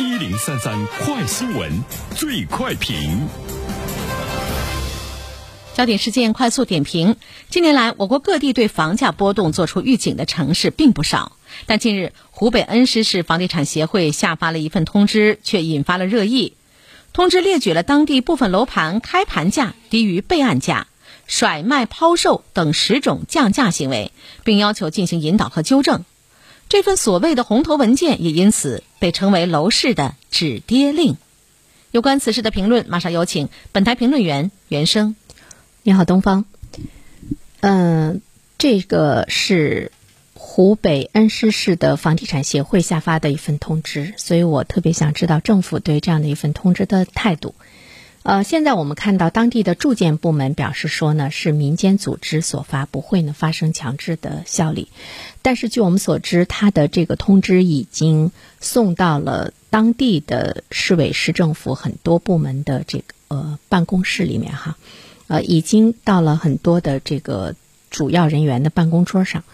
一零三三快新闻，最快评。焦点事件快速点评：近年来，我国各地对房价波动做出预警的城市并不少，但近日湖北恩施市房地产协会下发了一份通知，却引发了热议。通知列举了当地部分楼盘开盘价低于备案价、甩卖抛售等十种降价行为，并要求进行引导和纠正。这份所谓的红头文件也因此被称为楼市的止跌令。有关此事的评论，马上有请本台评论员袁生。你好，东方。嗯，这个是湖北恩施市的房地产协会下发的一份通知，所以我特别想知道政府对这样的一份通知的态度。呃，现在我们看到当地的住建部门表示说呢，是民间组织所发，不会呢发生强制的效力。但是据我们所知，他的这个通知已经送到了当地的市委市政府很多部门的这个呃办公室里面哈。呃，已经到了很多的这个主要人员的办公桌上，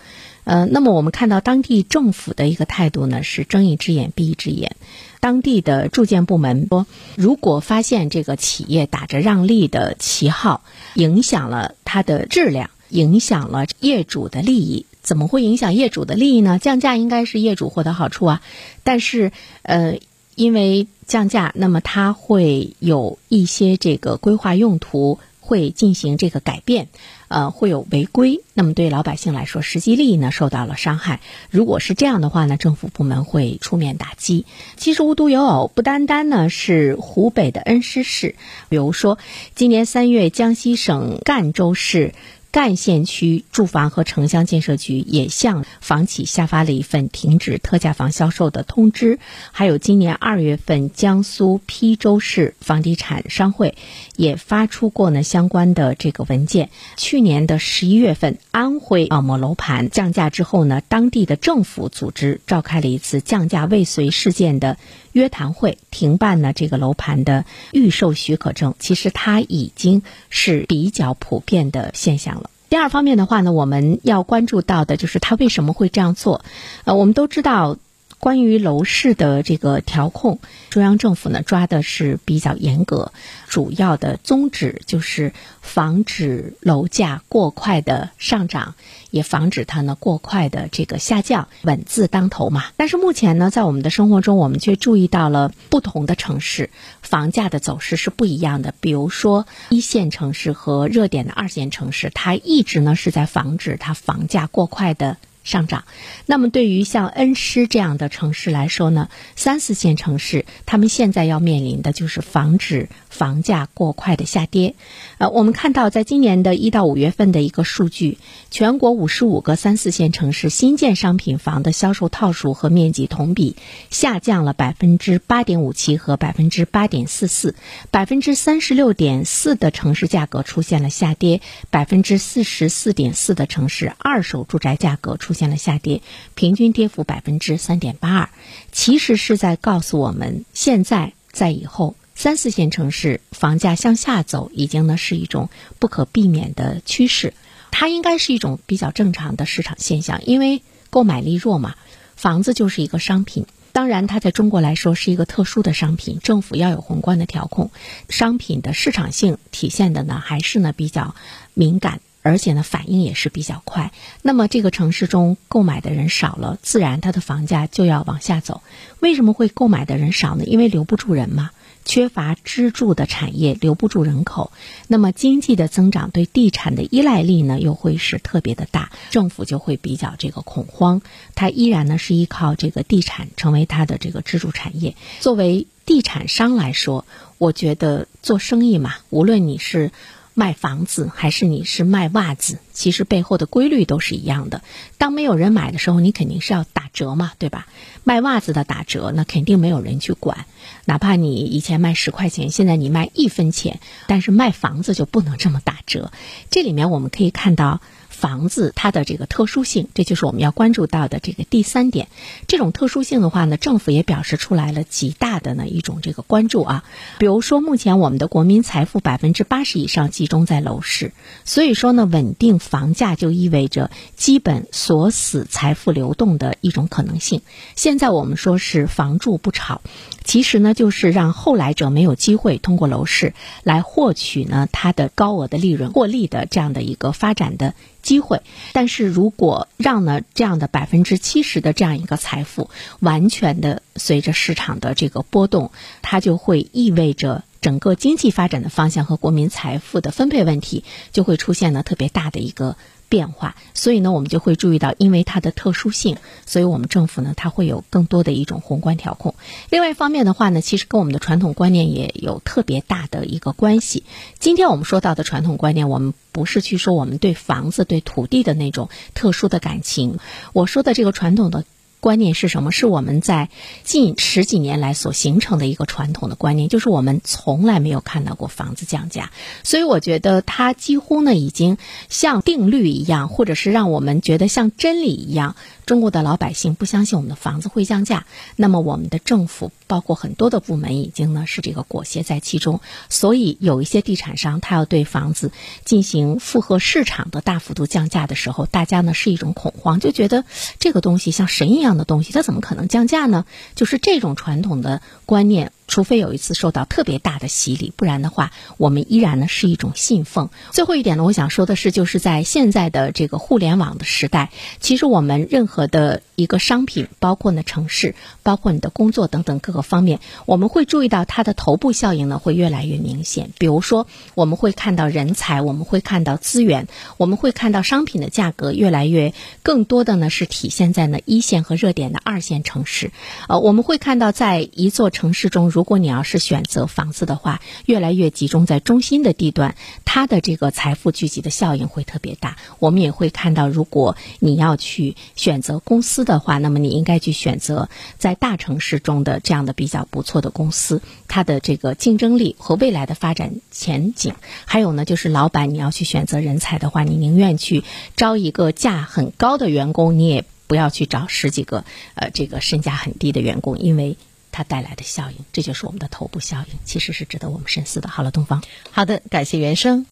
呃，那么我们看到当地政府的一个态度呢是睁一只眼闭一只眼，当地的住建部门说，如果发现这个企业打着让利的旗号，影响了它的质量，影响了业主的利益，怎么会影响业主的利益呢？降价应该是业主获得好处啊，但是呃，因为降价，那么它会有一些这个规划用途。会进行这个改变，呃，会有违规，那么对老百姓来说，实际利益呢受到了伤害。如果是这样的话呢，政府部门会出面打击。其实无独有偶，不单单呢是湖北的恩施市，比如说今年三月，江西省赣州市。赣县区住房和城乡建设局也向房企下发了一份停止特价房销售的通知，还有今年二月份，江苏邳州市房地产商会也发出过呢相关的这个文件。去年的十一月份，安徽啊某楼盘降价之后呢，当地的政府组织召开了一次降价未遂事件的约谈会，停办呢这个楼盘的预售许可证。其实它已经是比较普遍的现象了。第二方面的话呢，我们要关注到的就是他为什么会这样做。呃，我们都知道。关于楼市的这个调控，中央政府呢抓的是比较严格，主要的宗旨就是防止楼价过快的上涨，也防止它呢过快的这个下降，稳字当头嘛。但是目前呢，在我们的生活中，我们却注意到了不同的城市房价的走势是不一样的。比如说一线城市和热点的二线城市，它一直呢是在防止它房价过快的。上涨，那么对于像恩施这样的城市来说呢，三四线城市，他们现在要面临的就是防止房价过快的下跌。呃，我们看到，在今年的一到五月份的一个数据，全国五十五个三四线城市新建商品房的销售套数和面积同比下降了百分之八点五七和百分之八点四四，百分之三十六点四的城市价格出现了下跌，百分之四十四点四的城市二手住宅价格出。出现了下跌，平均跌幅百分之三点八二，其实是在告诉我们，现在在以后三四线城市房价向下走，已经呢是一种不可避免的趋势，它应该是一种比较正常的市场现象，因为购买力弱嘛，房子就是一个商品，当然它在中国来说是一个特殊的商品，政府要有宏观的调控，商品的市场性体现的呢还是呢比较敏感。而且呢，反应也是比较快。那么这个城市中购买的人少了，自然它的房价就要往下走。为什么会购买的人少呢？因为留不住人嘛，缺乏支柱的产业，留不住人口。那么经济的增长对地产的依赖力呢，又会是特别的大，政府就会比较这个恐慌。它依然呢是依靠这个地产成为它的这个支柱产业。作为地产商来说，我觉得做生意嘛，无论你是。卖房子还是你是卖袜子，其实背后的规律都是一样的。当没有人买的时候，你肯定是要打折嘛，对吧？卖袜子的打折，那肯定没有人去管。哪怕你以前卖十块钱，现在你卖一分钱，但是卖房子就不能这么打折。这里面我们可以看到。房子它的这个特殊性，这就是我们要关注到的这个第三点。这种特殊性的话呢，政府也表示出来了极大的呢一种这个关注啊。比如说，目前我们的国民财富百分之八十以上集中在楼市，所以说呢，稳定房价就意味着基本锁死财富流动的一种可能性。现在我们说是房住不炒，其实呢就是让后来者没有机会通过楼市来获取呢它的高额的利润获利的这样的一个发展的机会。但是如果让呢这样的百分之七十的这样一个财富完全的随着市场的这个波动，它就会意味着整个经济发展的方向和国民财富的分配问题就会出现了特别大的一个。变化，所以呢，我们就会注意到，因为它的特殊性，所以我们政府呢，它会有更多的一种宏观调控。另外一方面的话呢，其实跟我们的传统观念也有特别大的一个关系。今天我们说到的传统观念，我们不是去说我们对房子、对土地的那种特殊的感情。我说的这个传统的。观念是什么？是我们在近十几年来所形成的一个传统的观念，就是我们从来没有看到过房子降价，所以我觉得它几乎呢已经像定律一样，或者是让我们觉得像真理一样。中国的老百姓不相信我们的房子会降价，那么我们的政府包括很多的部门已经呢是这个裹挟在其中，所以有一些地产商他要对房子进行符合市场的大幅度降价的时候，大家呢是一种恐慌，就觉得这个东西像神一样的东西，它怎么可能降价呢？就是这种传统的观念。除非有一次受到特别大的洗礼，不然的话，我们依然呢是一种信奉。最后一点呢，我想说的是，就是在现在的这个互联网的时代，其实我们任何的一个商品，包括呢城市，包括你的工作等等各个方面，我们会注意到它的头部效应呢会越来越明显。比如说，我们会看到人才，我们会看到资源，我们会看到商品的价格越来越更多的呢是体现在呢一线和热点的二线城市。呃，我们会看到在一座城市中。如果你要是选择房子的话，越来越集中在中心的地段，它的这个财富聚集的效应会特别大。我们也会看到，如果你要去选择公司的话，那么你应该去选择在大城市中的这样的比较不错的公司，它的这个竞争力和未来的发展前景。还有呢，就是老板你要去选择人才的话，你宁愿去招一个价很高的员工，你也不要去找十几个呃这个身价很低的员工，因为。它带来的效应，这就是我们的头部效应，其实是值得我们深思的。好了，东方，好的，感谢原生。